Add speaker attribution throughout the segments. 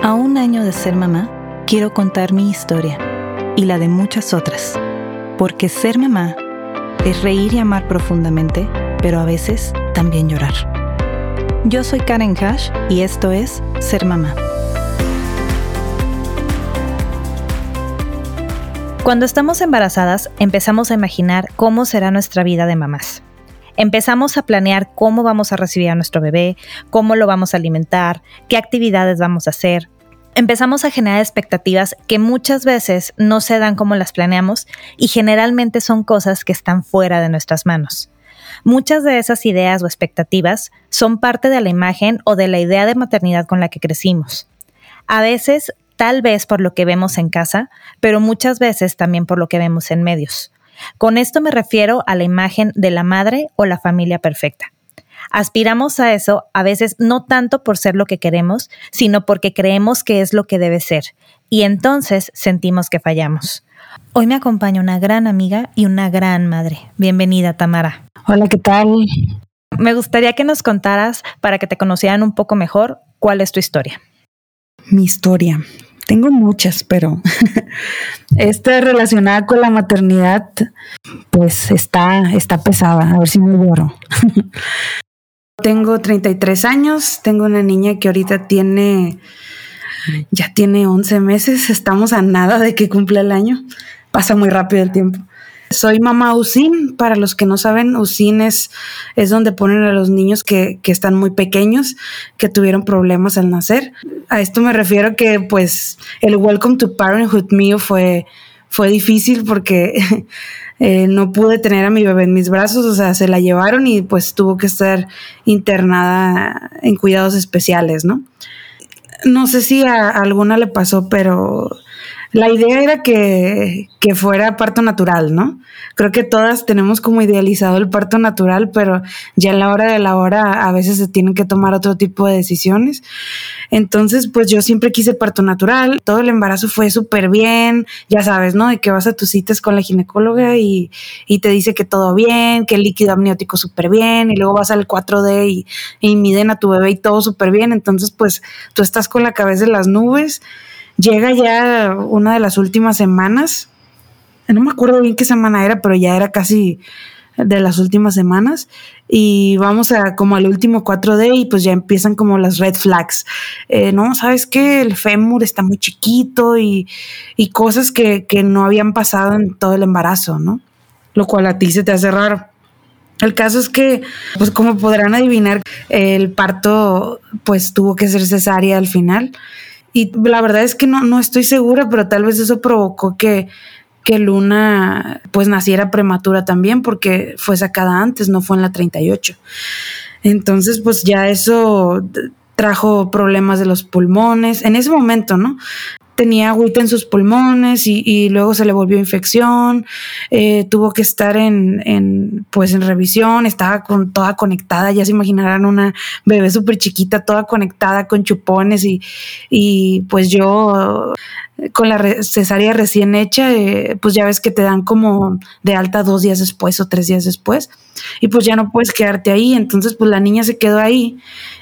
Speaker 1: A un año de ser mamá, quiero contar mi historia y la de muchas otras, porque ser mamá es reír y amar profundamente, pero a veces también llorar. Yo soy Karen Hash y esto es Ser Mamá. Cuando estamos embarazadas, empezamos a imaginar cómo será nuestra vida de mamás. Empezamos a planear cómo vamos a recibir a nuestro bebé, cómo lo vamos a alimentar, qué actividades vamos a hacer. Empezamos a generar expectativas que muchas veces no se dan como las planeamos y generalmente son cosas que están fuera de nuestras manos. Muchas de esas ideas o expectativas son parte de la imagen o de la idea de maternidad con la que crecimos. A veces, tal vez por lo que vemos en casa, pero muchas veces también por lo que vemos en medios. Con esto me refiero a la imagen de la madre o la familia perfecta. Aspiramos a eso a veces no tanto por ser lo que queremos, sino porque creemos que es lo que debe ser, y entonces sentimos que fallamos. Hoy me acompaña una gran amiga y una gran madre. Bienvenida, Tamara.
Speaker 2: Hola, ¿qué tal?
Speaker 1: Me gustaría que nos contaras, para que te conocieran un poco mejor, cuál es tu historia.
Speaker 2: Mi historia. Tengo muchas, pero esta relacionada con la maternidad, pues está, está pesada. A ver si me lloro. tengo 33 años, tengo una niña que ahorita tiene, ya tiene 11 meses, estamos a nada de que cumpla el año. Pasa muy rápido el tiempo. Soy mamá USIN. Para los que no saben, USIN es, es donde ponen a los niños que, que, están muy pequeños, que tuvieron problemas al nacer. A esto me refiero que pues el Welcome to Parenthood mío fue, fue difícil porque eh, no pude tener a mi bebé en mis brazos, o sea, se la llevaron y pues tuvo que estar internada en cuidados especiales, ¿no? No sé si a alguna le pasó, pero la idea era que, que, fuera parto natural, ¿no? Creo que todas tenemos como idealizado el parto natural, pero ya en la hora de la hora a veces se tienen que tomar otro tipo de decisiones. Entonces, pues yo siempre quise parto natural, todo el embarazo fue súper bien, ya sabes, ¿no? De que vas a tus citas con la ginecóloga y, y te dice que todo bien, que el líquido amniótico súper bien, y luego vas al 4D y, y miden a tu bebé y todo súper bien. Entonces, pues tú estás con la cabeza de las nubes llega ya una de las últimas semanas, no me acuerdo bien qué semana era, pero ya era casi de las últimas semanas y vamos a como al último 4D y pues ya empiezan como las red flags. Eh, no, sabes que el fémur está muy chiquito y, y cosas que, que, no habían pasado en todo el embarazo, ¿no? Lo cual a ti se te hace raro. El caso es que, pues como podrán adivinar, el parto pues tuvo que ser cesárea al final y la verdad es que no, no estoy segura, pero tal vez eso provocó que, que Luna pues naciera prematura también porque fue sacada antes, no fue en la 38. Entonces pues ya eso trajo problemas de los pulmones en ese momento, ¿no? Tenía agüita en sus pulmones y, luego se le volvió infección, eh, tuvo que estar en, pues en revisión, estaba con, toda conectada, ya se imaginarán una bebé súper chiquita, toda conectada con chupones y, y pues yo con la cesárea recién hecha, eh, pues ya ves que te dan como de alta dos días después o tres días después y pues ya no puedes quedarte ahí, entonces pues la niña se quedó ahí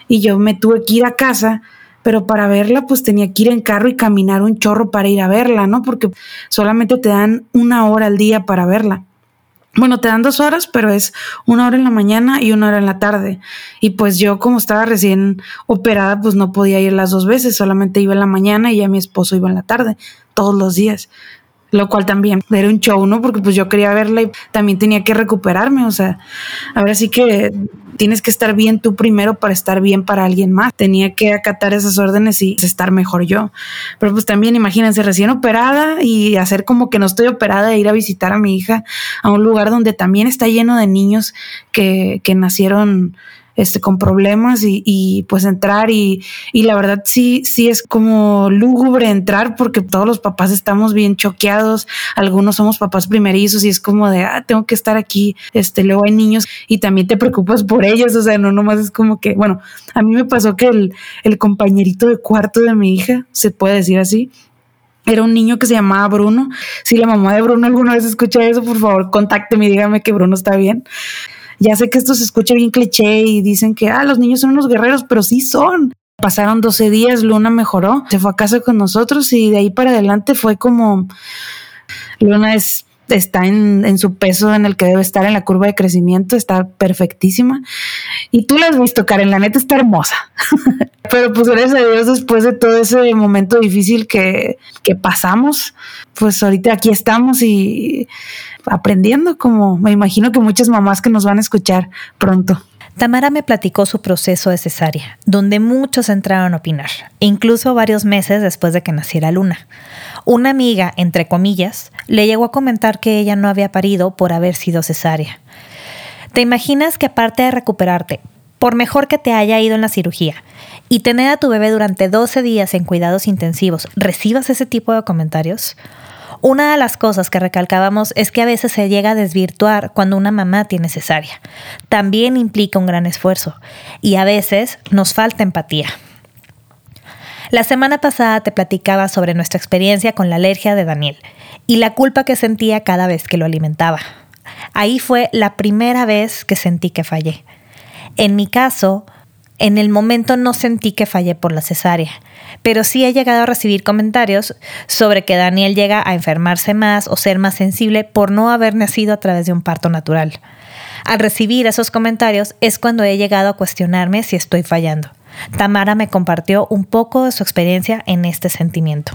Speaker 2: y yo me tuve que ir a casa pero para verla pues tenía que ir en carro y caminar un chorro para ir a verla, ¿no? Porque solamente te dan una hora al día para verla. Bueno, te dan dos horas, pero es una hora en la mañana y una hora en la tarde. Y pues yo como estaba recién operada, pues no podía ir las dos veces, solamente iba en la mañana y ya mi esposo iba en la tarde, todos los días lo cual también era un show, ¿no? Porque pues yo quería verla y también tenía que recuperarme, o sea, ahora sí que tienes que estar bien tú primero para estar bien para alguien más. Tenía que acatar esas órdenes y estar mejor yo. Pero pues también imagínense recién operada y hacer como que no estoy operada e ir a visitar a mi hija a un lugar donde también está lleno de niños que, que nacieron este, con problemas y, y pues entrar y, y, la verdad sí, sí es como lúgubre entrar porque todos los papás estamos bien choqueados, algunos somos papás primerizos y es como de, ah, tengo que estar aquí, este, luego hay niños y también te preocupas por ellos, o sea, no nomás es como que, bueno, a mí me pasó que el, el compañerito de cuarto de mi hija, se puede decir así, era un niño que se llamaba Bruno. Si la mamá de Bruno alguna vez escucha eso, por favor, contácteme y dígame que Bruno está bien. Ya sé que esto se escucha bien cliché y dicen que ah, los niños son unos guerreros, pero sí son. Pasaron 12 días, Luna mejoró, se fue a casa con nosotros y de ahí para adelante fue como Luna es está en, su peso en el que debe estar en la curva de crecimiento, está perfectísima. Y tú la has visto, Karen, la neta está hermosa. Pero pues gracias a Dios, después de todo ese momento difícil que, que pasamos, pues ahorita aquí estamos y aprendiendo, como me imagino que muchas mamás que nos van a escuchar pronto.
Speaker 1: Tamara me platicó su proceso de cesárea, donde muchos entraron a opinar, incluso varios meses después de que naciera Luna. Una amiga, entre comillas, le llegó a comentar que ella no había parido por haber sido cesárea. ¿Te imaginas que aparte de recuperarte, por mejor que te haya ido en la cirugía, y tener a tu bebé durante 12 días en cuidados intensivos, recibas ese tipo de comentarios? Una de las cosas que recalcábamos es que a veces se llega a desvirtuar cuando una mamá tiene cesárea. También implica un gran esfuerzo y a veces nos falta empatía. La semana pasada te platicaba sobre nuestra experiencia con la alergia de Daniel y la culpa que sentía cada vez que lo alimentaba. Ahí fue la primera vez que sentí que fallé. En mi caso, en el momento no sentí que fallé por la cesárea, pero sí he llegado a recibir comentarios sobre que Daniel llega a enfermarse más o ser más sensible por no haber nacido a través de un parto natural. Al recibir esos comentarios es cuando he llegado a cuestionarme si estoy fallando. Tamara me compartió un poco de su experiencia en este sentimiento.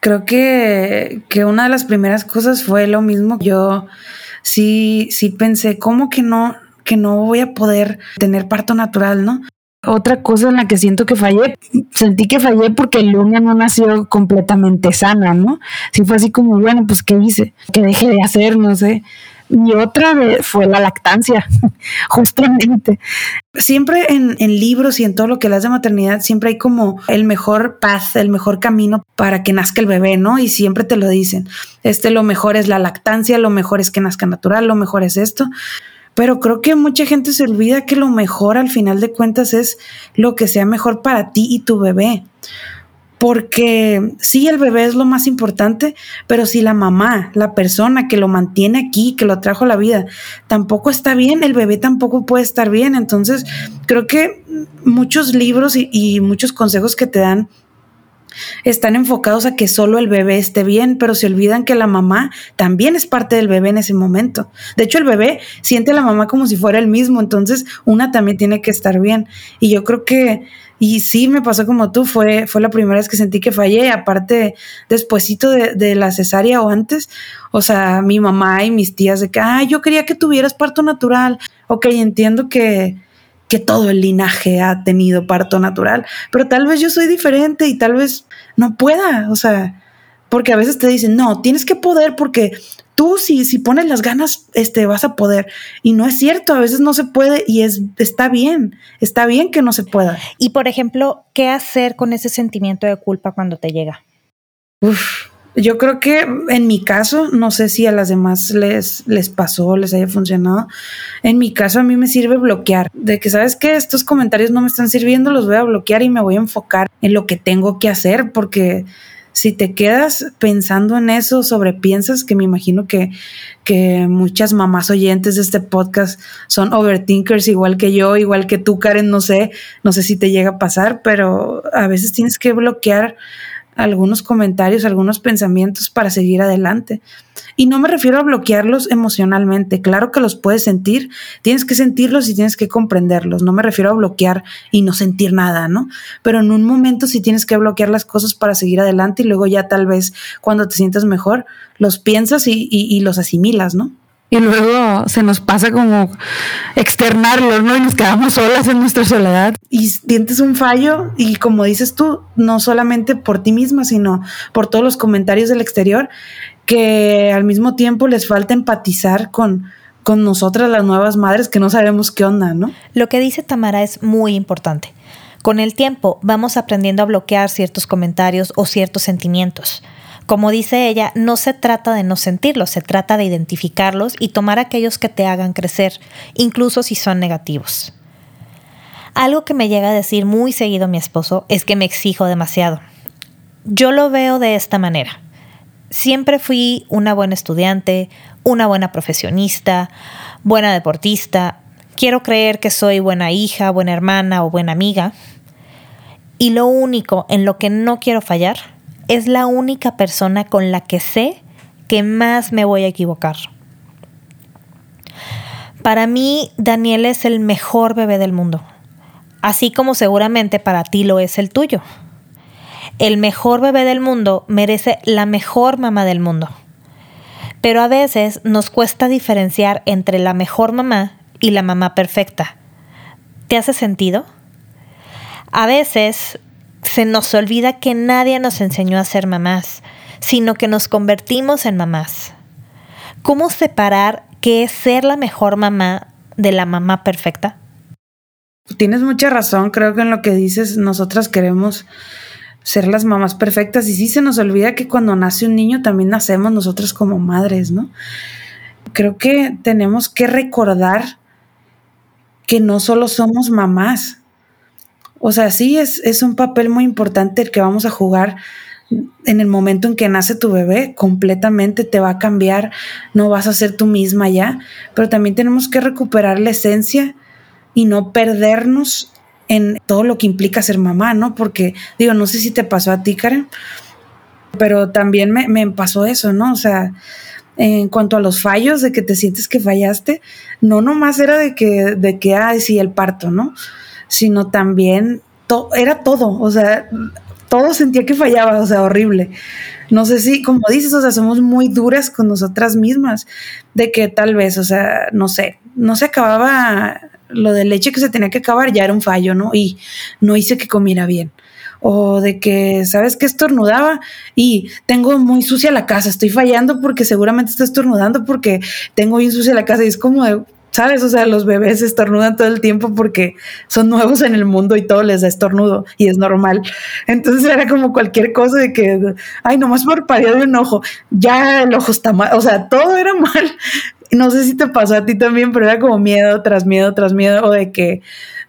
Speaker 2: Creo que, que una de las primeras cosas fue lo mismo. Yo sí, sí pensé, ¿cómo que no, que no voy a poder tener parto natural, no? Otra cosa en la que siento que fallé, sentí que fallé porque Luna no nació completamente sana, ¿no? Sí fue así como, bueno, pues ¿qué hice? ¿Qué dejé de hacer? No sé. Y otra fue la lactancia, justamente. Siempre en, en, libros y en todo lo que das de maternidad, siempre hay como el mejor path, el mejor camino para que nazca el bebé, ¿no? Y siempre te lo dicen. Este, lo mejor es la lactancia, lo mejor es que nazca natural, lo mejor es esto. Pero creo que mucha gente se olvida que lo mejor al final de cuentas es lo que sea mejor para ti y tu bebé. Porque sí, el bebé es lo más importante, pero si la mamá, la persona que lo mantiene aquí, que lo trajo a la vida, tampoco está bien, el bebé tampoco puede estar bien. Entonces, creo que muchos libros y, y muchos consejos que te dan están enfocados a que solo el bebé esté bien, pero se olvidan que la mamá también es parte del bebé en ese momento. De hecho, el bebé siente a la mamá como si fuera el mismo, entonces una también tiene que estar bien. Y yo creo que, y sí me pasó como tú, fue, fue la primera vez que sentí que fallé, aparte despuesito de, de la cesárea o antes, o sea, mi mamá y mis tías de que, ah, yo quería que tuvieras parto natural. Ok, entiendo que que todo el linaje ha tenido parto natural, pero tal vez yo soy diferente y tal vez no pueda, o sea, porque a veces te dicen, no, tienes que poder porque tú si, si pones las ganas, este, vas a poder. Y no es cierto, a veces no se puede y es, está bien, está bien que no se pueda.
Speaker 1: Y por ejemplo, ¿qué hacer con ese sentimiento de culpa cuando te llega?
Speaker 2: Uf, yo creo que en mi caso, no sé si a las demás les, les pasó, les haya funcionado. En mi caso, a mí me sirve bloquear. De que, ¿sabes que Estos comentarios no me están sirviendo, los voy a bloquear y me voy a enfocar en lo que tengo que hacer, porque si te quedas pensando en eso, sobrepiensas, que me imagino que, que muchas mamás oyentes de este podcast son overthinkers igual que yo, igual que tú, Karen, no sé, no sé si te llega a pasar, pero a veces tienes que bloquear algunos comentarios, algunos pensamientos para seguir adelante. Y no me refiero a bloquearlos emocionalmente, claro que los puedes sentir, tienes que sentirlos y tienes que comprenderlos, no me refiero a bloquear y no sentir nada, ¿no? Pero en un momento sí tienes que bloquear las cosas para seguir adelante y luego ya tal vez cuando te sientas mejor, los piensas y, y los asimilas, ¿no? Y luego se nos pasa como externarlo, ¿no? Y nos quedamos solas en nuestra soledad. Y sientes un fallo y como dices tú, no solamente por ti misma, sino por todos los comentarios del exterior, que al mismo tiempo les falta empatizar con, con nosotras las nuevas madres que no sabemos qué onda, ¿no?
Speaker 1: Lo que dice Tamara es muy importante. Con el tiempo vamos aprendiendo a bloquear ciertos comentarios o ciertos sentimientos. Como dice ella, no se trata de no sentirlos, se trata de identificarlos y tomar aquellos que te hagan crecer, incluso si son negativos. Algo que me llega a decir muy seguido mi esposo es que me exijo demasiado. Yo lo veo de esta manera. Siempre fui una buena estudiante, una buena profesionista, buena deportista, Quiero creer que soy buena hija, buena hermana o buena amiga. Y lo único en lo que no quiero fallar es la única persona con la que sé que más me voy a equivocar. Para mí, Daniel es el mejor bebé del mundo, así como seguramente para ti lo es el tuyo. El mejor bebé del mundo merece la mejor mamá del mundo. Pero a veces nos cuesta diferenciar entre la mejor mamá y la mamá perfecta. ¿Te hace sentido? A veces se nos olvida que nadie nos enseñó a ser mamás, sino que nos convertimos en mamás. ¿Cómo separar qué es ser la mejor mamá de la mamá perfecta?
Speaker 2: Tienes mucha razón, creo que en lo que dices nosotras queremos ser las mamás perfectas y sí se nos olvida que cuando nace un niño también nacemos nosotras como madres, ¿no? Creo que tenemos que recordar que no solo somos mamás. O sea, sí es, es un papel muy importante el que vamos a jugar en el momento en que nace tu bebé, completamente te va a cambiar, no vas a ser tú misma ya, pero también tenemos que recuperar la esencia y no perdernos en todo lo que implica ser mamá, ¿no? Porque digo, no sé si te pasó a ti, Karen, pero también me, me pasó eso, ¿no? O sea, en cuanto a los fallos, de que te sientes que fallaste, no nomás era de que, de que, ay, sí, el parto, ¿no? Sino también, era todo, o sea, todo sentía que fallaba, o sea, horrible. No sé si, como dices, o sea, somos muy duras con nosotras mismas, de que tal vez, o sea, no sé, no se acababa lo de leche que se tenía que acabar, ya era un fallo, ¿no? Y no hice que comiera bien. O de que, ¿sabes qué? Estornudaba y tengo muy sucia la casa, estoy fallando porque seguramente estoy estornudando porque tengo bien sucia la casa y es como de, ¿sabes? O sea, los bebés estornudan todo el tiempo porque son nuevos en el mundo y todo les da estornudo y es normal. Entonces era como cualquier cosa de que, ay, nomás por de un ojo, ya el ojo está mal, o sea, todo era mal. No sé si te pasó a ti también, pero era como miedo tras miedo tras miedo o de que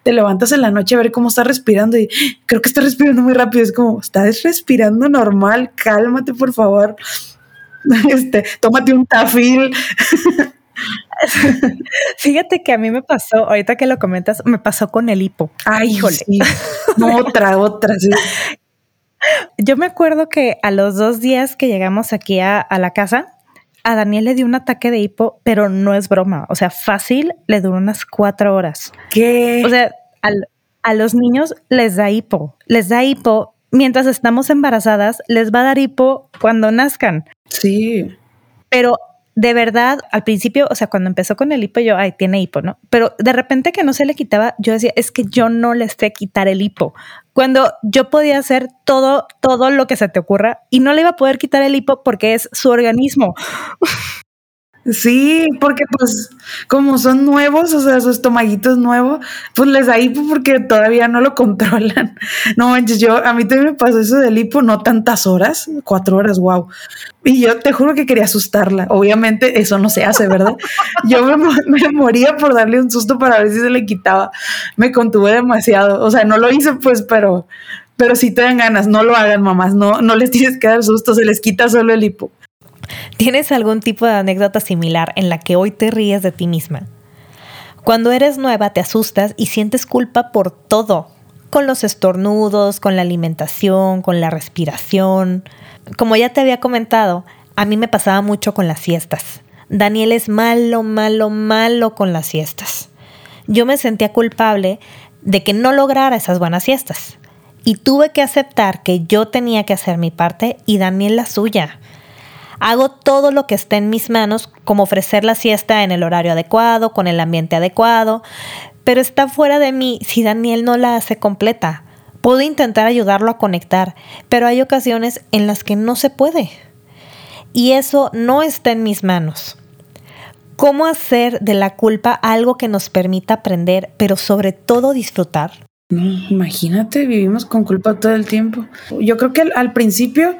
Speaker 2: te levantas en la noche a ver cómo estás respirando y creo que estás respirando muy rápido. Es como, estás respirando normal, cálmate por favor. Este, tómate un tafil.
Speaker 1: Fíjate que a mí me pasó, ahorita que lo comentas, me pasó con el hipo.
Speaker 2: Ay, híjole. otra, otra.
Speaker 1: Yo me acuerdo que a los dos días que llegamos aquí a, la casa, a Daniel le dio un ataque de hipo, pero no es broma. O sea, fácil le duró unas cuatro horas.
Speaker 2: ¿Qué?
Speaker 1: O sea, a los niños les da hipo. Les da hipo mientras estamos embarazadas, les va a dar hipo cuando nazcan.
Speaker 2: Sí.
Speaker 1: Pero de verdad, al principio, o sea, cuando empezó con el hipo, yo, ay, tiene hipo, ¿no? Pero de repente que no se le quitaba, yo decía, es que yo no le sé quitar el hipo. Cuando yo podía hacer todo, todo lo que se te ocurra y no le iba a poder quitar el hipo porque es su organismo.
Speaker 2: Sí, porque pues como son nuevos, o sea, su estomaguito es nuevo, pues les da hipo porque todavía no lo controlan. No manches, yo, a mí también me pasó eso del hipo, no tantas horas, cuatro horas, wow. Y yo te juro que quería asustarla. Obviamente eso no se hace, ¿verdad? Yo me, me moría por darle un susto para ver si se le quitaba. Me contuve demasiado. O sea, no lo hice pues, pero, pero si te dan ganas, no lo hagan, mamás. No, no les tienes que dar susto, se les quita solo el hipo.
Speaker 1: ¿Tienes algún tipo de anécdota similar en la que hoy te ríes de ti misma? Cuando eres nueva te asustas y sientes culpa por todo, con los estornudos, con la alimentación, con la respiración. Como ya te había comentado, a mí me pasaba mucho con las siestas. Daniel es malo, malo, malo con las siestas. Yo me sentía culpable de que no lograra esas buenas siestas. Y tuve que aceptar que yo tenía que hacer mi parte y Daniel la suya. Hago todo lo que esté en mis manos, como ofrecer la siesta en el horario adecuado, con el ambiente adecuado, pero está fuera de mí si Daniel no la hace completa. Puedo intentar ayudarlo a conectar, pero hay ocasiones en las que no se puede. Y eso no está en mis manos. ¿Cómo hacer de la culpa algo que nos permita aprender, pero sobre todo disfrutar?
Speaker 2: imagínate, vivimos con culpa todo el tiempo. Yo creo que al principio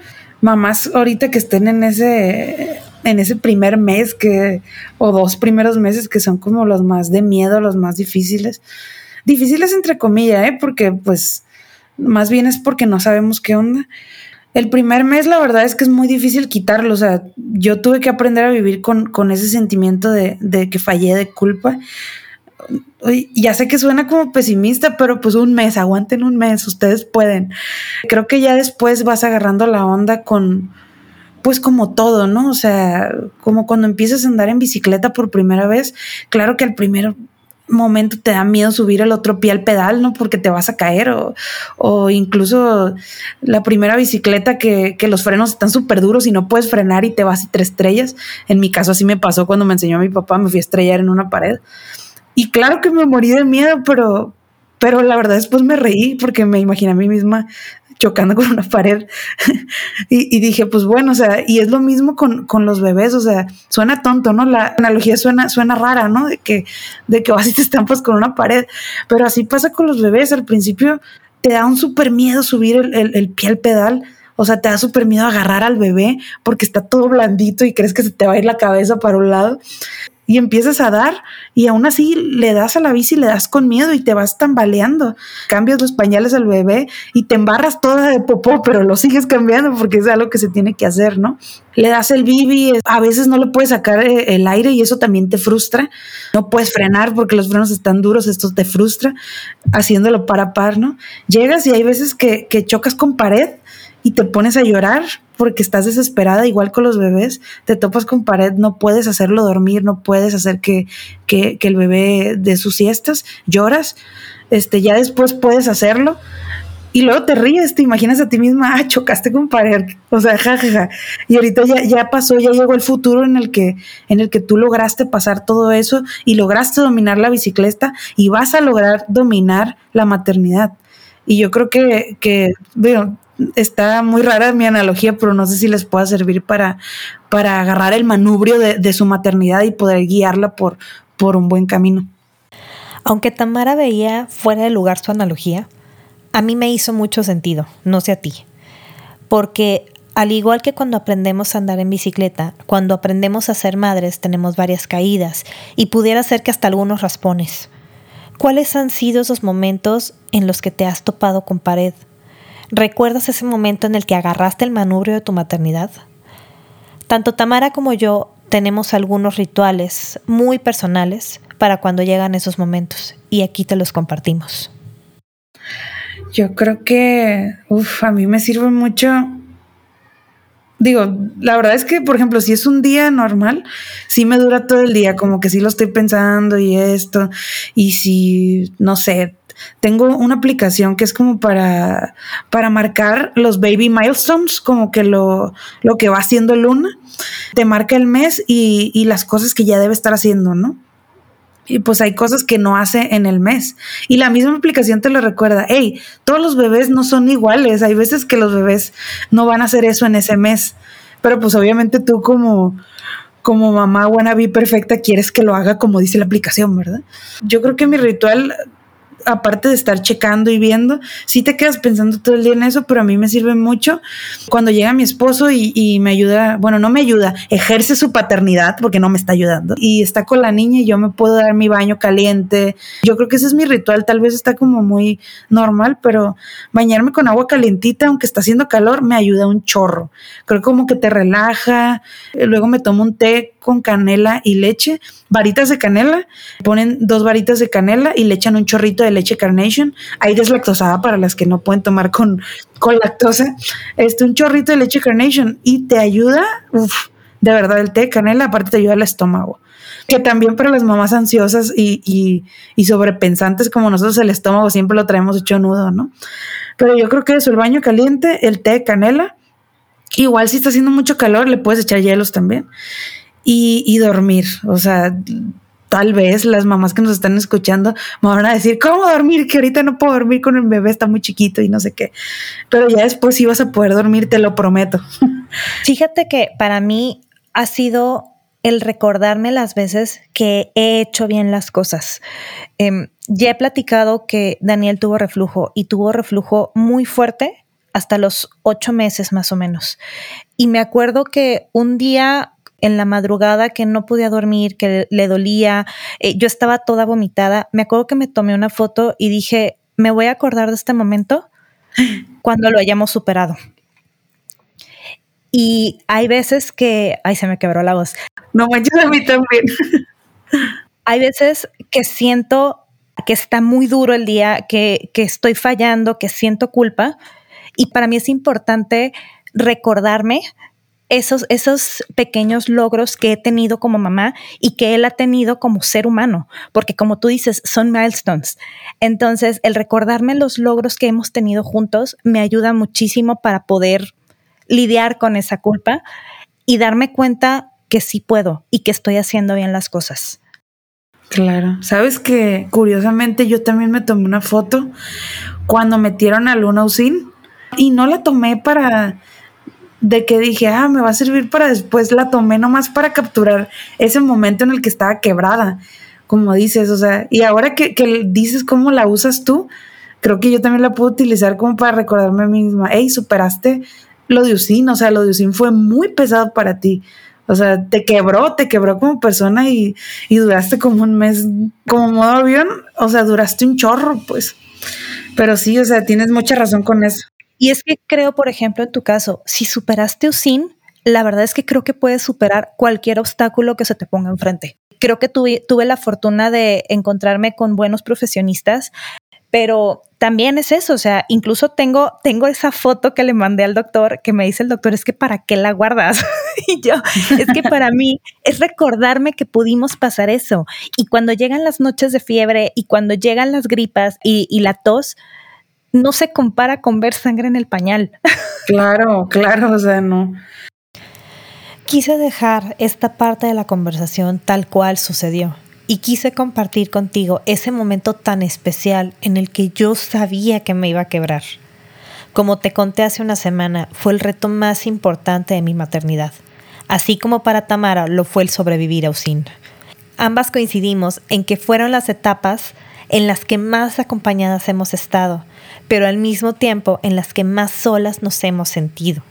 Speaker 2: mamás ahorita que estén en ese en ese primer mes que o dos primeros meses que son como los más de miedo, los más difíciles. Difíciles entre comillas, ¿eh? porque pues más bien es porque no sabemos qué onda. El primer mes la verdad es que es muy difícil quitarlo, o sea, yo tuve que aprender a vivir con, con ese sentimiento de, de que fallé de culpa ya sé que suena como pesimista, pero pues un mes, aguanten un mes, ustedes pueden. Creo que ya después vas agarrando la onda con, pues como todo, ¿no? O sea, como cuando empiezas a andar en bicicleta por primera vez, claro que al primer momento te da miedo subir el otro pie al pedal, ¿no? Porque te vas a caer o, o incluso la primera bicicleta que, que los frenos están súper duros y no puedes frenar y te vas y te estrellas. En mi caso así me pasó cuando me enseñó mi papá, me fui a estrellar en una pared. Y claro que me morí de miedo, pero, pero la verdad después me reí porque me imaginé a mí misma chocando con una pared. Y, dije, pues bueno, o sea, y es lo mismo con, con, los bebés, o sea, suena tonto, ¿no? La analogía suena, suena rara, ¿no? De que, de que vas y te estampas con una pared, pero así pasa con los bebés, al principio te da un súper miedo subir el, el, el, pie al pedal, o sea, te da súper miedo agarrar al bebé porque está todo blandito y crees que se te va a ir la cabeza para un lado y empiezas a dar y aún así le das a la bici, le das con miedo y te vas tambaleando. Cambias los pañales al bebé y te embarras toda de popó, pero lo sigues cambiando porque es algo que se tiene que hacer, ¿no? Le das el bibi, a veces no le puedes sacar eh, el aire y eso también te frustra. No puedes frenar porque los frenos están duros, esto te frustra haciéndolo para par, ¿no? Llegas y hay veces que, que chocas con pared y te pones a llorar porque estás desesperada, igual con los bebés, te topas con pared, no puedes hacerlo dormir, no puedes hacer que, que, que el bebé de sus siestas, lloras, este, ya después puedes hacerlo, y luego te ríes, te imaginas a ti misma, ah, chocaste con pared, o sea, jajaja. Y ahorita ya, ya pasó, ya llegó el futuro en el que, en el que tú lograste pasar todo eso y lograste dominar la bicicleta y vas a lograr dominar la maternidad. Y yo creo que, que bueno, está muy rara mi analogía, pero no sé si les pueda servir para, para agarrar el manubrio de, su maternidad y poder guiarla por, por un buen camino.
Speaker 1: Aunque Tamara veía fuera de lugar su analogía, a mí me hizo mucho sentido, no sé a ti. Porque al igual que cuando aprendemos a andar en bicicleta, cuando aprendemos a ser madres tenemos varias caídas y pudiera ser que hasta algunos raspones. ¿Cuáles han sido esos momentos en los que te has topado con pared? ¿Recuerdas ese momento en el que agarraste el manubrio de tu maternidad? Tanto Tamara como yo tenemos algunos rituales muy personales para cuando llegan esos momentos y aquí te los compartimos.
Speaker 2: Yo creo que, uff, a mí me sirve mucho. Digo, la verdad es que, por ejemplo, si es un día normal, sí me dura todo el día, como que sí lo estoy pensando y esto, y si, no sé, tengo una aplicación que es como para, para marcar los baby milestones, como que lo, lo que va haciendo Luna. Te marca el mes y, y las cosas que ya debe estar haciendo, ¿no? Y pues hay cosas que no hace en el mes. Y la misma aplicación te lo recuerda, hey, todos los bebés no son iguales. Hay veces que los bebés no van a hacer eso en ese mes. Pero pues obviamente tú como, como mamá vi perfecta quieres que lo haga como dice la aplicación, ¿verdad? Yo creo que mi ritual aparte de estar checando y viendo, sí te quedas pensando todo el día en eso, pero a mí me sirve mucho cuando llega mi esposo y, me ayuda, bueno, no me ayuda, ejerce su paternidad porque no me está ayudando y está con la niña y yo me puedo dar mi baño caliente. Yo creo que ese es mi ritual, tal vez está como muy normal, pero bañarme con agua calientita, aunque está haciendo calor, me ayuda un chorro. Creo como que te relaja. Luego me tomo un té con canela y leche, varitas de canela, ponen dos varitas de canela y le echan un chorrito de leche Carnation. Hay deslactosada para las que no pueden tomar con, con lactosa. Este, un chorrito de leche Carnation y te ayuda, uff, de verdad, el té de canela, aparte te ayuda al estómago. Que también para las mamás ansiosas y, y, y sobrepensantes como nosotros, el estómago siempre lo traemos hecho nudo, ¿no? Pero yo creo que eso, el baño caliente, el té de canela. Igual si está haciendo mucho calor, le puedes echar hielos también y, dormir. O sea, tal vez las mamás que nos están escuchando me van a decir, ¿cómo dormir? Que ahorita no puedo dormir con el bebé, está muy chiquito y no sé qué. Pero ya después sí vas a poder dormir, te lo prometo.
Speaker 1: Fíjate que para mí ha sido el recordarme las veces que he hecho bien las cosas. Eh, ya he platicado que Daniel tuvo reflujo y tuvo reflujo muy fuerte hasta los ocho meses más o menos. Y me acuerdo que un día en la madrugada que no podía dormir, que le dolía, eh, yo estaba toda vomitada. Me acuerdo que me tomé una foto y dije, me voy a acordar de este momento cuando lo hayamos superado. Y hay veces que, ay, se me quebró la voz.
Speaker 2: No manches a mí también.
Speaker 1: Hay veces que siento que está muy duro el día, que, que estoy fallando, que siento culpa. Y para mí es importante recordarme esos, esos pequeños logros que he tenido como mamá y que él ha tenido como ser humano, porque como tú dices, son milestones. Entonces, el recordarme los logros que hemos tenido juntos me ayuda muchísimo para poder lidiar con esa culpa y darme cuenta que sí puedo y que estoy haciendo bien las cosas.
Speaker 2: Claro, sabes que curiosamente yo también me tomé una foto cuando metieron a Luna Usin y no la tomé para de que dije, ah, me va a servir para después, la tomé nomás para capturar ese momento en el que estaba quebrada, como dices, o sea, y ahora que, que dices cómo la usas tú, creo que yo también la puedo utilizar como para recordarme a mí misma, hey, superaste lo de Usin, o sea, lo de Usin fue muy pesado para ti. O sea, te quebró, te quebró como persona y, y duraste como un mes, como modo avión, o sea, duraste un chorro, pues. Pero sí, o sea, tienes mucha razón con eso.
Speaker 1: Y es que creo, por ejemplo, en tu caso, si superaste USIN, la verdad es que creo que puedes superar cualquier obstáculo que se te ponga enfrente. Creo que tuve, tuve la fortuna de encontrarme con buenos profesionistas, pero también es eso, o sea, incluso tengo, tengo esa foto que le mandé al doctor que me dice el doctor, es que para qué la guardas? y yo, es que para mí es recordarme que pudimos pasar eso. Y cuando llegan las noches de fiebre y cuando llegan las gripas y, y la tos, no se compara con ver sangre en el pañal.
Speaker 2: Claro, claro, o sea, no.
Speaker 1: Quise dejar esta parte de la conversación tal cual sucedió y quise compartir contigo ese momento tan especial en el que yo sabía que me iba a quebrar. Como te conté hace una semana, fue el reto más importante de mi maternidad, así como para Tamara lo fue el sobrevivir a Usin. Ambas coincidimos en que fueron las etapas en las que más acompañadas hemos estado, pero al mismo tiempo en las que más solas nos hemos sentido.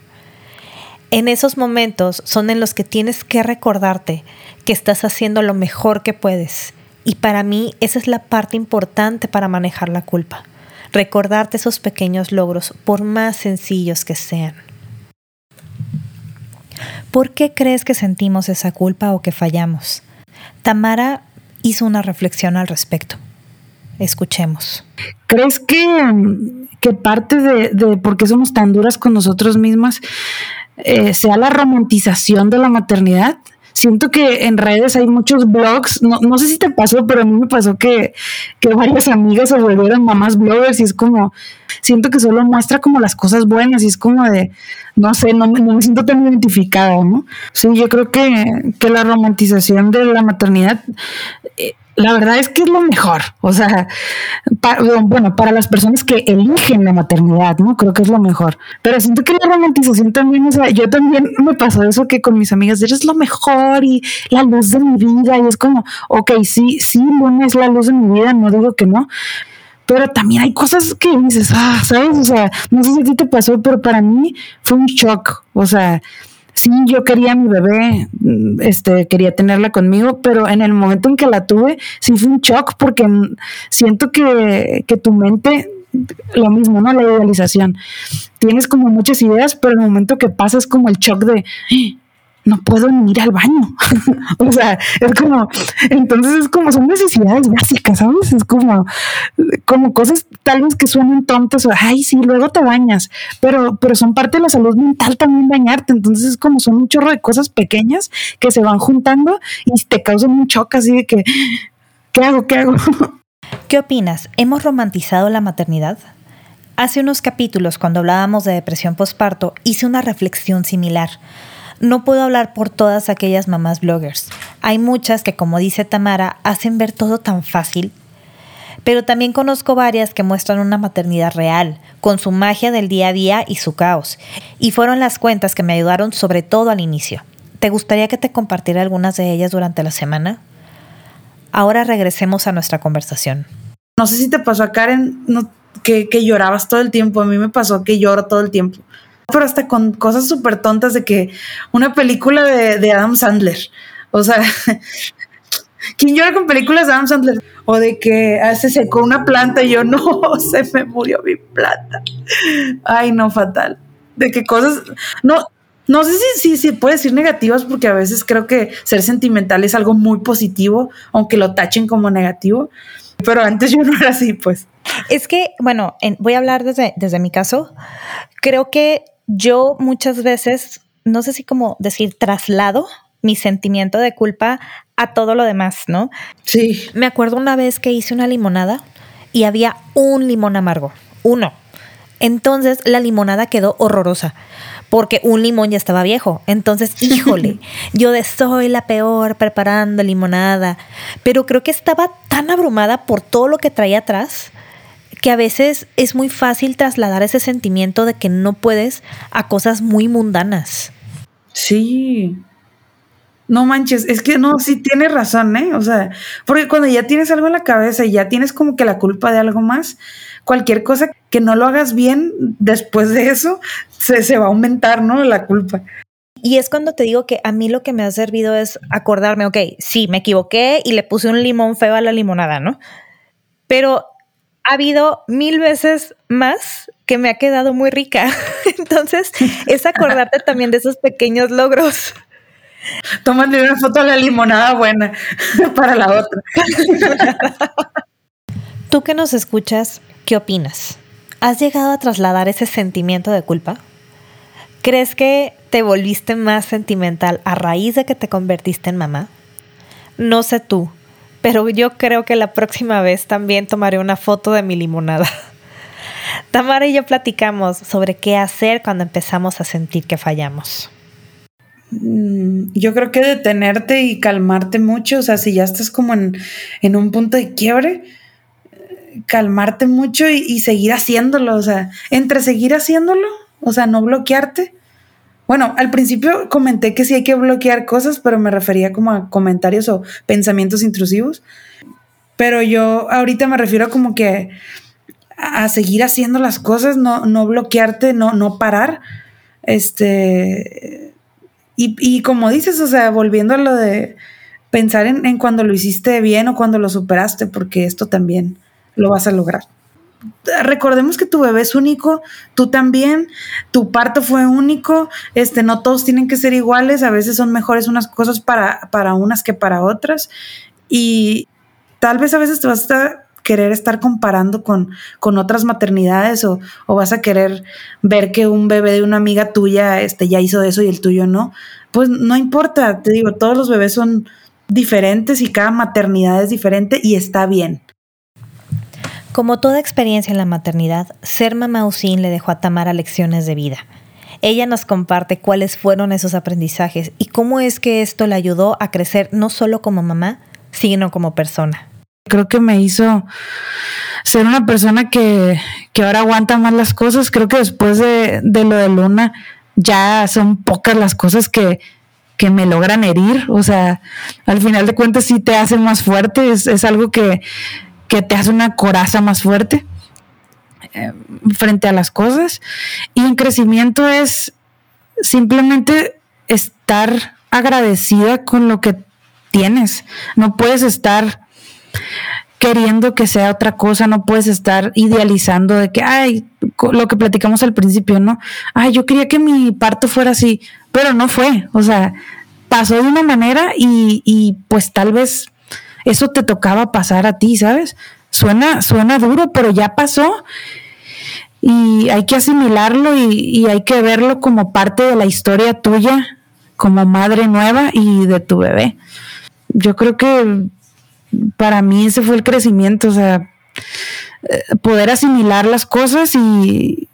Speaker 1: En esos momentos son en los que tienes que recordarte que estás haciendo lo mejor que puedes. Y para mí esa es la parte importante para manejar la culpa. Recordarte esos pequeños logros, por más sencillos que sean. ¿Por qué crees que sentimos esa culpa o que fallamos? Tamara hizo una reflexión al respecto. Escuchemos.
Speaker 2: ¿Crees que, que parte de, de, por qué somos tan duras con nosotros mismas eh, sea la romantización de la maternidad? Siento que en redes hay muchos blogs, no, no sé si te pasó, pero a mí me pasó que, que varias amigas se volvieron mamás bloggers y es como, siento que solo muestra como las cosas buenas y es como de, no sé, no, no me siento tan identificada, ¿no? Sí, yo creo que, que la romantización de la maternidad... Eh, la verdad es que es lo mejor. O sea, bueno, para las personas que eligen la maternidad, ¿no? Creo que es lo mejor. Pero siento que la romantización también, o sea, yo también me pasó eso que con mis amigas, eres lo mejor y la luz de mi vida. Y es como, ok, sí, sí, Luna es la luz de mi vida, no digo que no. Pero también hay cosas que dices, ah, ¿sabes? O sea, no sé si a ti te pasó, pero para mí fue un shock. O sea, sí, yo quería a mi bebé, mm, este, quería tenerla conmigo, pero en el momento en que la tuve, sí fue un shock porque siento que, que tu mente lo mismo, ¿no? La idealización. Tienes como muchas ideas, pero el momento que pasas como el shock de, no puedo ni ir al baño. o sea, es como, entonces es como, son necesidades básicas, ¿sabes? Es como, como cosas tal vez que suenan tontas, o, ay, sí, luego te bañas, pero, pero son parte de la salud mental también bañarte, entonces es como son un chorro de cosas pequeñas que se van juntando y te causan un choque así de que, ¿qué hago? ¿Qué hago?
Speaker 1: ¿Qué opinas? ¿Hemos romantizado la maternidad? Hace unos capítulos, cuando hablábamos de depresión postparto, hice una reflexión similar no puedo hablar por todas aquellas mamás bloggers. Hay muchas que, como dice Tamara, hacen ver todo tan fácil. Pero también conozco varias que muestran una maternidad real, con su magia del día a día y su caos. Y fueron las cuentas que me ayudaron sobre todo al inicio. ¿Te gustaría que te compartiera algunas de ellas durante la semana? Ahora regresemos a nuestra conversación.
Speaker 2: No sé si te pasó a Karen que, que llorabas todo el tiempo. A mí me pasó que lloro todo el tiempo pero hasta con cosas súper tontas de que una película de, Adam Sandler, o sea, ¿quién llora con películas de Adam Sandler? O de que ah, se secó una planta y yo, no, se me murió mi planta. Ay, no, fatal. De que cosas, no, No sé si, si, si puede decir negativas porque a veces creo que ser sentimental es algo muy positivo, aunque lo tachen como negativo. Pero antes yo no era así, pues.
Speaker 1: Es que, bueno, voy a hablar desde, desde mi caso. Creo que yo muchas veces, no sé si como decir traslado mi sentimiento de culpa a todo lo demás, ¿no?
Speaker 2: Sí.
Speaker 1: Me acuerdo una vez que hice una limonada y había un limón amargo, uno. Entonces la limonada quedó horrorosa porque un limón ya estaba viejo. Entonces, híjole, yo de soy la peor preparando limonada, pero creo que estaba tan abrumada por todo lo que traía atrás que a veces es muy fácil trasladar ese sentimiento de que no puedes a cosas muy mundanas.
Speaker 2: Sí. No manches, es que no, sí tienes razón, ¿eh? O sea, porque cuando ya tienes algo en la cabeza y ya tienes como que la culpa de algo más, cualquier cosa que no lo hagas bien después de eso, se, se va a aumentar, ¿no? La culpa.
Speaker 1: Y es cuando te digo que a mí lo que me ha servido es acordarme, ok, sí, me equivoqué y le puse un limón feo a la limonada, ¿no? Pero ha habido mil veces más que me ha quedado muy rica. Entonces, es acordarte también de esos pequeños logros.
Speaker 2: Tómale una foto a la limonada buena para la otra.
Speaker 1: Tú que nos escuchas, ¿qué opinas? ¿Has llegado a trasladar ese sentimiento de culpa? ¿Crees que te volviste más sentimental a raíz de que te convertiste en mamá? No sé tú, pero yo creo que la próxima vez también tomaré una foto de mi limonada. Tamara y yo platicamos sobre qué hacer cuando empezamos a sentir que fallamos.
Speaker 2: Mm, yo creo que detenerte y calmarte mucho, o sea, si ya estás como en, un punto de quiebre, calmarte mucho y, y, seguir haciéndolo, o sea, entre seguir haciéndolo, o sea, no bloquearte bueno, al principio comenté que sí hay que bloquear cosas, pero me refería como a comentarios o pensamientos intrusivos. Pero yo ahorita me refiero como que a seguir haciendo las cosas, no, no bloquearte, no, no parar. Este. Y, y como dices, o sea, volviendo a lo de pensar en, en cuando lo hiciste bien o cuando lo superaste, porque esto también lo vas a lograr recordemos que tu bebé es único, tú también, tu parto fue único, este, no todos tienen que ser iguales, a veces son mejores unas cosas para, para unas que para otras, y tal vez a veces te vas a querer estar comparando con, con otras maternidades o, o, vas a querer ver que un bebé de una amiga tuya este, ya hizo eso y el tuyo no, pues no importa, te digo, todos los bebés son diferentes y cada maternidad es diferente y está bien.
Speaker 1: Como toda experiencia en la maternidad, ser mamá Usín le dejó a Tamara lecciones de vida. Ella nos comparte cuáles fueron esos aprendizajes y cómo es que esto le ayudó a crecer no solo como mamá, sino como persona.
Speaker 2: Creo que me hizo ser una persona que, ahora aguanta más las cosas. Creo que después de, lo de Luna ya son pocas las cosas que, que me logran herir. O sea, al final de cuentas sí te hace más fuerte. Es, es algo que, que te hace una coraza más fuerte eh, frente a las cosas. Y en crecimiento es simplemente estar agradecida con lo que tienes. No puedes estar queriendo que sea otra cosa, no puedes estar idealizando de que, ay, lo que platicamos al principio, ¿no? Ay, yo quería que mi parto fuera así, pero no fue, o sea, pasó de una manera y, y pues tal vez eso te tocaba pasar a ti, ¿sabes? Suena, suena duro, pero ya pasó y hay que asimilarlo y, hay que verlo como parte de la historia tuya, como madre nueva y de tu bebé. Yo creo que para mí ese fue el crecimiento, o sea, eh, poder asimilar las cosas y,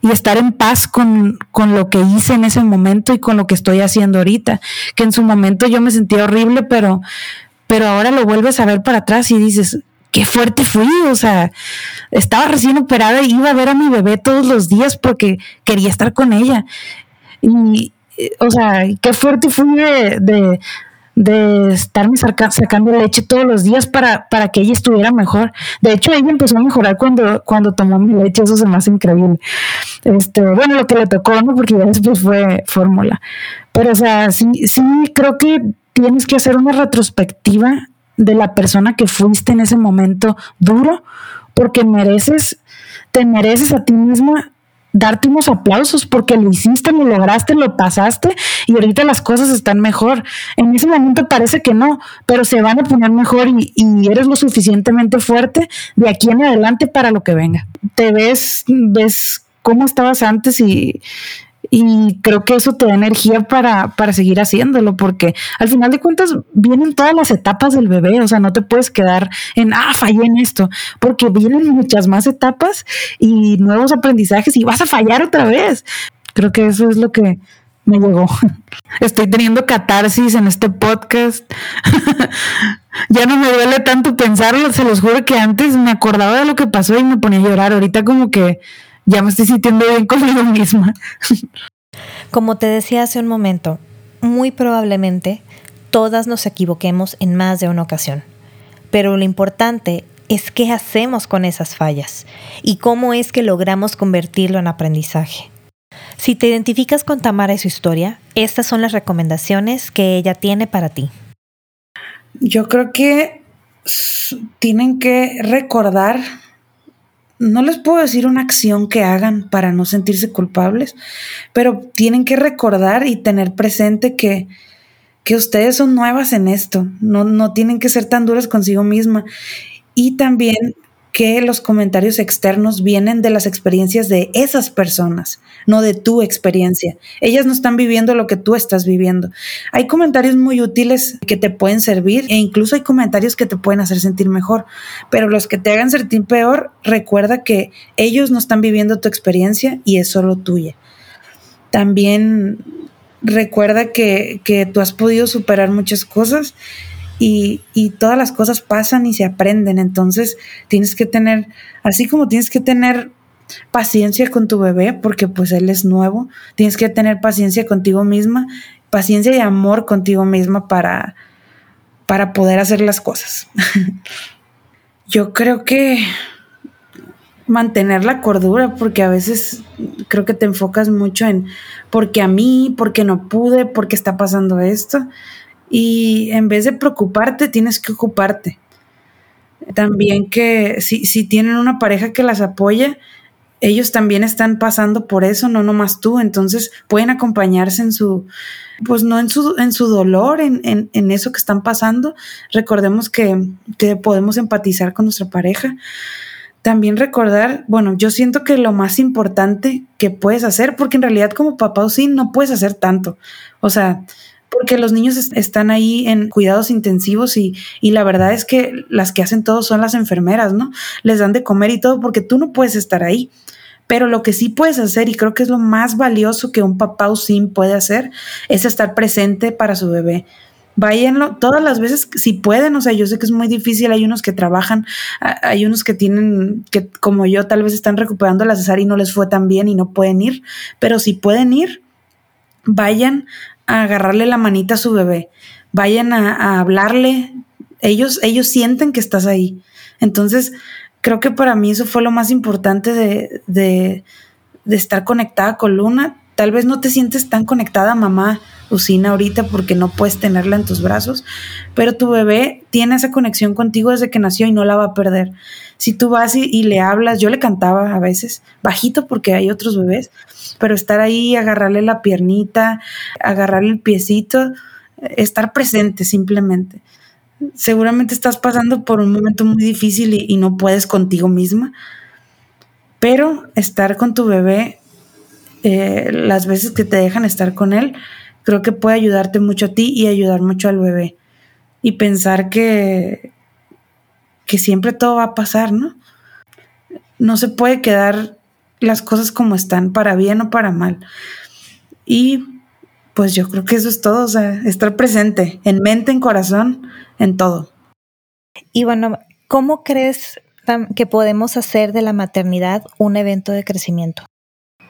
Speaker 2: y estar en paz con, con, lo que hice en ese momento y con lo que estoy haciendo ahorita. Que en su momento yo me sentía horrible, pero, pero ahora lo vuelves a ver para atrás y dices, qué fuerte fui, o sea, estaba recién operada y iba a ver a mi bebé todos los días porque quería estar con ella. Y, o sea, qué fuerte fui de, de, estarme sacando leche todos los días para, para que ella estuviera mejor. De hecho, ella empezó a mejorar cuando, cuando tomó mi leche, eso se me hace increíble. Este, bueno, lo que le tocó, ¿no? Porque después fue fórmula. Pero, o sea, sí, sí creo que tienes que hacer una retrospectiva de la persona que fuiste en ese momento duro, porque mereces, te mereces a ti misma darte unos aplausos porque lo hiciste, lo lograste, lo pasaste y ahorita las cosas están mejor. En ese momento parece que no, pero se van a poner mejor y, y eres lo suficientemente fuerte de aquí en adelante para lo que venga. Te ves, ves cómo estabas antes y, y creo que eso te da energía para, para seguir haciéndolo, porque al final de cuentas vienen todas las etapas del bebé, o sea, no te puedes quedar en, ah, fallé en esto, porque vienen muchas más etapas y nuevos aprendizajes y vas a fallar otra vez. Creo que eso es lo que me llegó. Estoy teniendo catarsis en este podcast. ya no me duele tanto pensarlo, se los juro que antes me acordaba de lo que pasó y me ponía a llorar. Ahorita como que ya me estoy sintiendo bien conmigo misma.
Speaker 1: Como te decía hace un momento, muy probablemente todas nos equivoquemos en más de una ocasión, pero lo importante es qué hacemos con esas fallas y cómo es que logramos convertirlo en aprendizaje. Si te identificas con Tamara y su historia, estas son las recomendaciones que ella tiene para ti.
Speaker 2: Yo creo que tienen que recordar no les puedo decir una acción que hagan para no sentirse culpables, pero tienen que recordar y tener presente que, que ustedes son nuevas en esto, no, no tienen que ser tan duras consigo misma. Y también que los comentarios externos vienen de las experiencias de esas personas, no de tu experiencia. Ellas no están viviendo lo que tú estás viviendo. Hay comentarios muy útiles que te pueden servir e incluso hay comentarios que te pueden hacer sentir mejor, pero los que te hagan sentir peor, recuerda que ellos no están viviendo tu experiencia y es solo tuya. También recuerda que, que tú has podido superar muchas cosas y, todas las cosas pasan y se aprenden. Entonces tienes que tener, así como tienes que tener paciencia con tu bebé, porque pues él es nuevo, tienes que tener paciencia contigo misma, paciencia y amor contigo misma para, para poder hacer las cosas. Yo creo que mantener la cordura, porque a veces creo que te enfocas mucho en porque a mí, porque no pude, porque está pasando esto. Y en vez de preocuparte, tienes que ocuparte. También que si, si tienen una pareja que las apoya, ellos también están pasando por eso, no nomás tú, entonces pueden acompañarse en su, pues no en su, en su dolor, en, en, en eso que están pasando. Recordemos que, que, podemos empatizar con nuestra pareja. También recordar, bueno, yo siento que lo más importante que puedes hacer, porque en realidad como papá o sí no puedes hacer tanto. O sea, porque los niños están ahí en cuidados intensivos y, y, la verdad es que las que hacen todo son las enfermeras, ¿no? Les dan de comer y todo porque tú no puedes estar ahí. Pero lo que sí puedes hacer, y creo que es lo más valioso que un papá o sim puede hacer, es estar presente para su bebé. Váyanlo todas las veces si pueden, o sea, yo sé que es muy difícil, hay unos que trabajan, hay unos que tienen, que como yo tal vez están recuperando la cesárea y no les fue tan bien y no pueden ir, pero si pueden ir, vayan a agarrarle la manita a su bebé, vayan a, hablarle, ellos, ellos sienten que estás ahí. Entonces, creo que para mí eso fue lo más importante de, de, de estar conectada con Luna. Tal vez no te sientes tan conectada, mamá Usina, ahorita porque no puedes tenerla en tus brazos, pero tu bebé tiene esa conexión contigo desde que nació y no la va a perder. Si tú vas y, y le hablas, yo le cantaba a veces, bajito porque hay otros bebés, pero estar ahí, agarrarle la piernita, agarrarle el piecito, estar presente simplemente. Seguramente estás pasando por un momento muy difícil y, no puedes contigo misma, pero estar con tu bebé eh, las veces que te dejan estar con él, creo que puede ayudarte mucho a ti y ayudar mucho al bebé. Y pensar que, que siempre todo va a pasar, ¿no? No se puede quedar las cosas como están, para bien o para mal. Y pues yo creo que eso es todo, o sea, estar presente, en mente, en corazón, en todo.
Speaker 1: Y bueno, ¿cómo crees que podemos hacer de la maternidad un evento de crecimiento?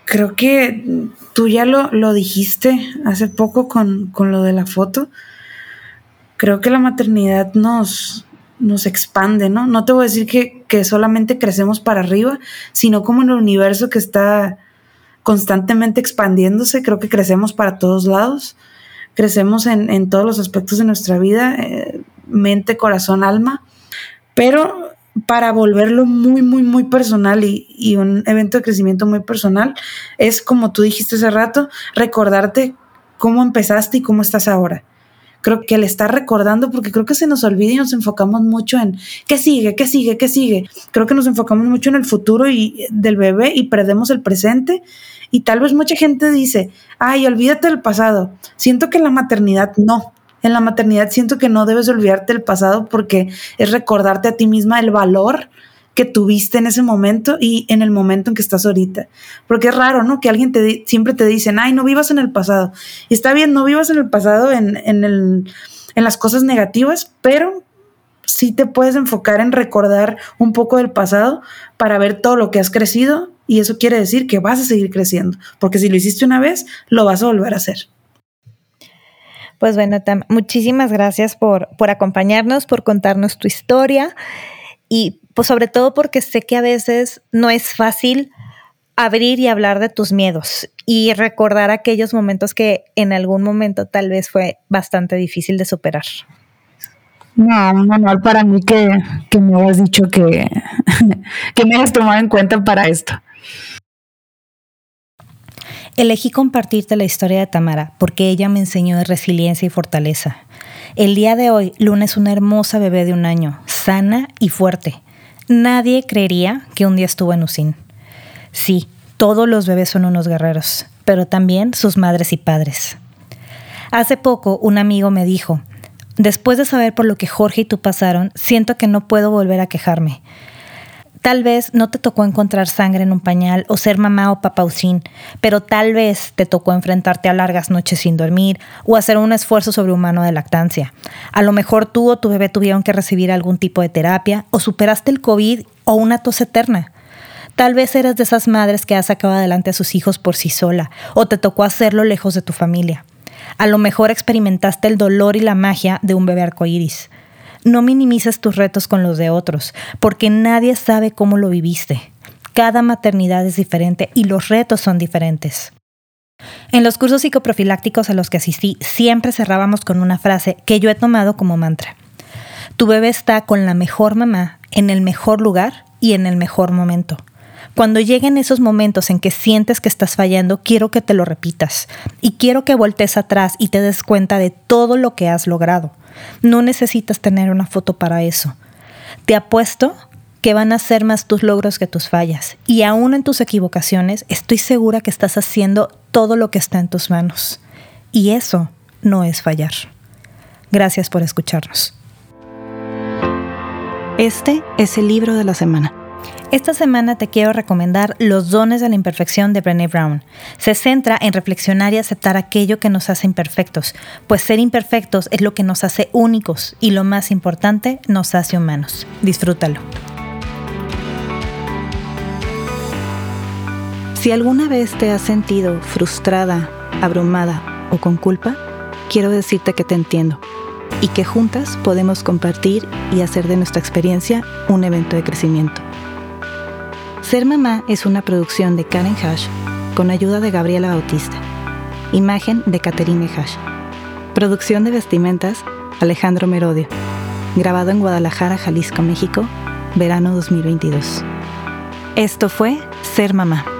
Speaker 2: Creo que tú ya lo, lo dijiste hace poco con, con lo de la foto. Creo que la maternidad nos, nos expande, ¿no? No te voy a decir que, que, solamente crecemos para arriba, sino como en el universo que está constantemente expandiéndose, creo que crecemos para todos lados, crecemos en, en todos los aspectos de nuestra vida, eh, mente, corazón, alma, pero para volverlo muy, muy, muy personal y, y, un evento de crecimiento muy personal, es como tú dijiste hace rato, recordarte cómo empezaste y cómo estás ahora. Creo que el estar recordando, porque creo que se nos olvida y nos enfocamos mucho en qué sigue, qué sigue, qué sigue. Creo que nos enfocamos mucho en el futuro y del bebé y perdemos el presente. Y tal vez mucha gente dice, ay, olvídate del pasado. Siento que la maternidad no en la maternidad siento que no debes olvidarte del pasado porque es recordarte a ti misma el valor que tuviste en ese momento y en el momento en que estás ahorita. Porque es raro, ¿no? Que alguien te siempre te dicen, ay, no vivas en el pasado. Y está bien, no vivas en el pasado en, en, el, en las cosas negativas, pero sí te puedes enfocar en recordar un poco del pasado para ver todo lo que has crecido y eso quiere decir que vas a seguir creciendo, porque si lo hiciste una vez, lo vas a volver a hacer.
Speaker 1: Pues bueno, muchísimas gracias por, por acompañarnos, por contarnos tu historia y pues sobre todo porque sé que a veces no es fácil abrir y hablar de tus miedos y recordar aquellos momentos que en algún momento tal vez fue bastante difícil de superar.
Speaker 2: No, un honor para mí que, que me hayas dicho que, que me hayas tomado en cuenta para esto.
Speaker 1: Elegí compartirte la historia de Tamara porque ella me enseñó resiliencia y fortaleza. El día de hoy, Luna es una hermosa bebé de un año, sana y fuerte. Nadie creería que un día estuvo en Usin. Sí, todos los bebés son unos guerreros, pero también sus madres y padres. Hace poco un amigo me dijo, después de saber por lo que Jorge y tú pasaron, siento que no puedo volver a quejarme. Tal vez no te tocó encontrar sangre en un pañal o ser mamá o papá usín, pero tal vez te tocó enfrentarte a largas noches sin dormir o hacer un esfuerzo sobrehumano de lactancia. A lo mejor tú o tu bebé tuvieron que recibir algún tipo de terapia o superaste el COVID o una tos eterna. Tal vez eres de esas madres que ha sacado adelante a sus hijos por sí sola o te tocó hacerlo lejos de tu familia. A lo mejor experimentaste el dolor y la magia de un bebé arcoíris. No minimices tus retos con los de otros, porque nadie sabe cómo lo viviste. Cada maternidad es diferente y los retos son diferentes. En los cursos psicoprofilácticos a los que asistí, siempre cerrábamos con una frase que yo he tomado como mantra. Tu bebé está con la mejor mamá, en el mejor lugar y en el mejor momento. Cuando lleguen esos momentos en que sientes que estás fallando, quiero que te lo repitas y quiero que voltees atrás y te des cuenta de todo lo que has logrado. No necesitas tener una foto para eso. Te apuesto que van a ser más tus logros que tus fallas. Y aún en tus equivocaciones, estoy segura que estás haciendo todo lo que está en tus manos. Y eso no es fallar. Gracias por escucharnos.
Speaker 3: Este es el libro de la semana.
Speaker 1: Esta semana te quiero recomendar Los dones de la imperfección de Brené Brown. Se centra en reflexionar y aceptar aquello que nos hace imperfectos, pues ser imperfectos es lo que nos hace únicos y lo más importante, nos hace humanos. Disfrútalo.
Speaker 3: Si alguna vez te has sentido frustrada, abrumada o con culpa, quiero decirte que te entiendo y que juntas podemos compartir y hacer de nuestra experiencia un evento de crecimiento. Ser Mamá es una producción de Karen Hash con ayuda de Gabriela Bautista. Imagen de Caterine Hash. Producción de vestimentas Alejandro Merodio. Grabado en Guadalajara, Jalisco, México, verano 2022. Esto fue Ser Mamá.